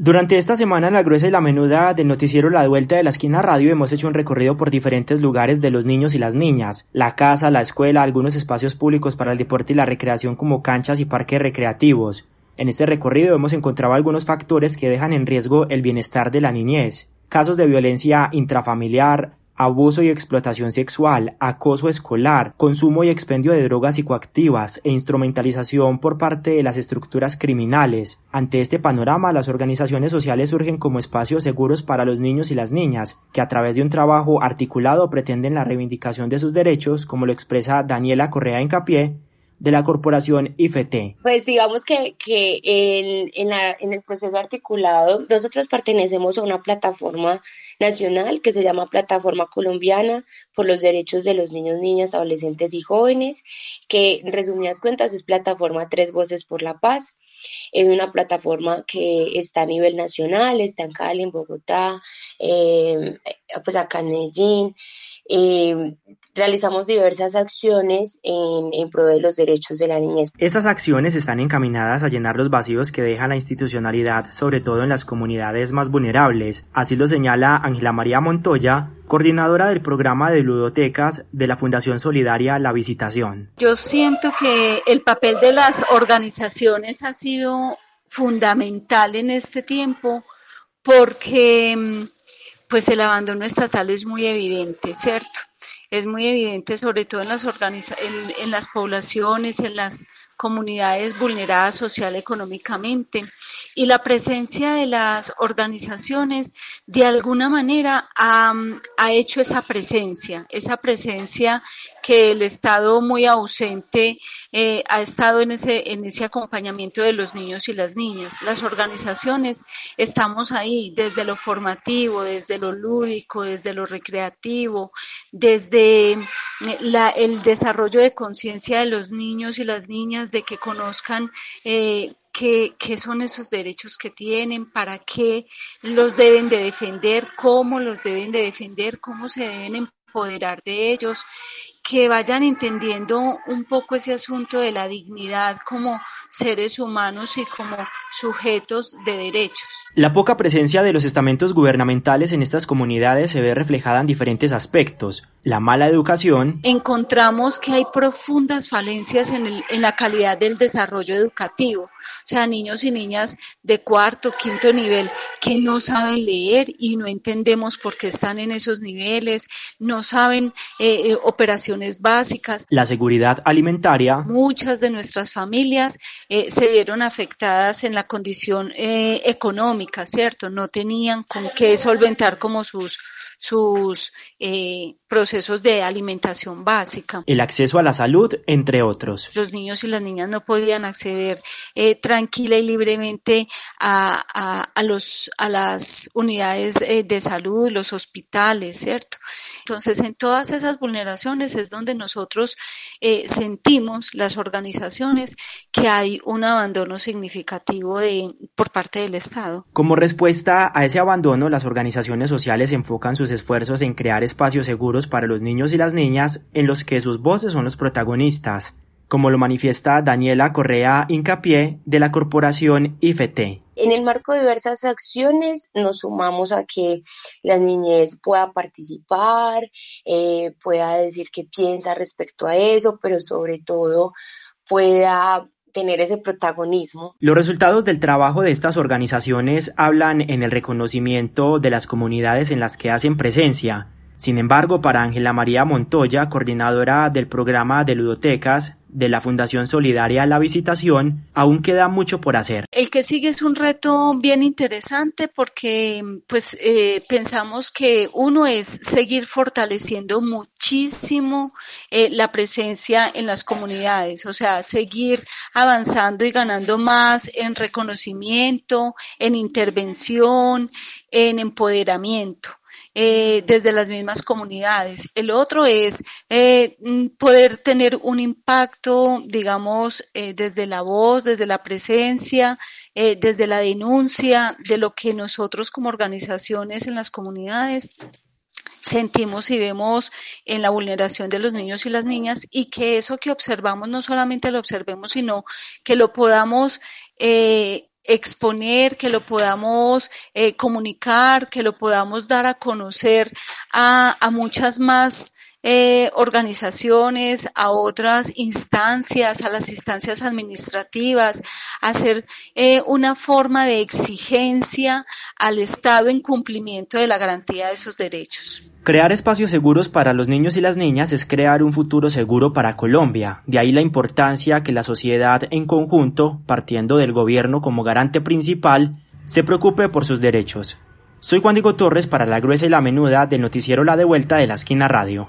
Durante esta semana en La Gruesa y la Menuda del noticiero La Vuelta de la Esquina Radio hemos hecho un recorrido por diferentes lugares de los niños y las niñas, la casa, la escuela, algunos espacios públicos para el deporte y la recreación como canchas y parques recreativos. En este recorrido hemos encontrado algunos factores que dejan en riesgo el bienestar de la niñez, casos de violencia intrafamiliar, abuso y explotación sexual, acoso escolar, consumo y expendio de drogas psicoactivas e instrumentalización por parte de las estructuras criminales. Ante este panorama, las organizaciones sociales surgen como espacios seguros para los niños y las niñas, que a través de un trabajo articulado pretenden la reivindicación de sus derechos, como lo expresa Daniela Correa Encapié, de la corporación IFT? Pues digamos que, que en, en, el proceso articulado nosotros pertenecemos a una plataforma nacional que se llama Plataforma Colombiana por los Derechos de los Niños, Niñas, Adolescentes y Jóvenes, que en resumidas cuentas es Plataforma Tres Voces por la Paz. Es una plataforma que está a nivel nacional, está en Cali, en Bogotá, eh, pues acá en Medellín, eh, realizamos diversas acciones en, en pro de los derechos de la niñez. Estas acciones están encaminadas a llenar los vacíos que deja la institucionalidad, sobre todo en las comunidades más vulnerables. Así lo señala Ángela María Montoya, coordinadora del programa de ludotecas de la Fundación Solidaria La Visitación. Yo siento que el papel de las organizaciones ha sido fundamental en este tiempo porque mm, pues el abandono estatal es muy evidente, ¿cierto? Es muy evidente sobre todo en las, en, en las poblaciones, en las comunidades vulneradas social económicamente y la presencia de las organizaciones de alguna manera ha, ha, hecho esa presencia, esa presencia que el Estado muy ausente eh, ha estado en ese, en ese acompañamiento de los niños y las niñas. Las organizaciones estamos ahí desde lo formativo, desde lo lúdico, desde lo recreativo, desde eh, la, el desarrollo de conciencia de los niños y las niñas, de que conozcan eh, qué, qué, son esos derechos que tienen, para qué los deben de defender, cómo los deben de defender, cómo se deben empoderar de ellos, que vayan entendiendo un poco ese asunto de la dignidad como seres humanos y como sujetos de derechos. La poca presencia de los estamentos gubernamentales en estas comunidades se ve reflejada en diferentes aspectos. La mala educación. Encontramos que hay profundas falencias en, el, en la calidad del desarrollo educativo. O sea, niños y niñas de cuarto, quinto nivel que no saben leer y no entendemos por qué están en esos niveles, no saben eh, eh operaciones básicas. La seguridad alimentaria. Muchas de nuestras familias eh, se vieron afectadas en la condición eh, económica, ¿cierto? No tenían con qué solventar como sus sus eh, procesos de alimentación básica. El acceso a la salud, entre otros. Los niños y las niñas no podían acceder eh, tranquila y libremente a, a, a, los, a las unidades eh, de salud, los hospitales, ¿cierto? Entonces, en todas esas vulneraciones es donde nosotros eh, sentimos, las organizaciones, que hay un abandono significativo de, por parte del Estado. Como respuesta a ese abandono, las organizaciones sociales enfocan sus esfuerzos en crear espacios seguros para los niños y las niñas en los que sus voces son los protagonistas, como lo manifiesta Daniela Correa Incapié de la corporación IFT. En el marco de diversas acciones nos sumamos a que la niñez pueda participar, eh, pueda decir qué piensa respecto a eso, pero sobre todo pueda tener ese protagonismo. Los resultados del trabajo de estas organizaciones hablan en el reconocimiento de las comunidades en las que hacen presencia. Sin embargo, para Ángela María Montoya, coordinadora del programa de ludotecas de la Fundación Solidaria La Visitación, aún queda mucho por hacer. El que sigue es un reto bien interesante porque pues eh, pensamos que uno es seguir fortaleciendo muchísimo eh, la presencia en las comunidades, o sea, seguir avanzando y ganando más en reconocimiento, en intervención, en empoderamiento eh, desde las mismas comunidades. El otro es eh, mm, poder tener un impacto, digamos, eh, desde la voz, desde la presencia, eh, desde la denuncia de lo que nosotros como organizaciones en las comunidades sentimos y vemos en la vulneración de los niños y las niñas y que eso que observamos no solamente lo observemos, sino que lo podamos eh, exponer, que lo podamos eh, comunicar, que lo podamos dar a conocer a, a muchas más eh, organizaciones, a otras instancias, a las instancias administrativas, hacer eh, una forma de exigencia al Estado en cumplimiento de la garantía de esos derechos. Crear espacios seguros para los niños y las niñas es crear un futuro seguro para Colombia. De ahí la importancia que la sociedad en conjunto, partiendo del gobierno como garante principal, se preocupe por sus derechos. Soy Juan Diego Torres para La Gruesa y la Menuda del noticiero La Devuelta de la Esquina Radio.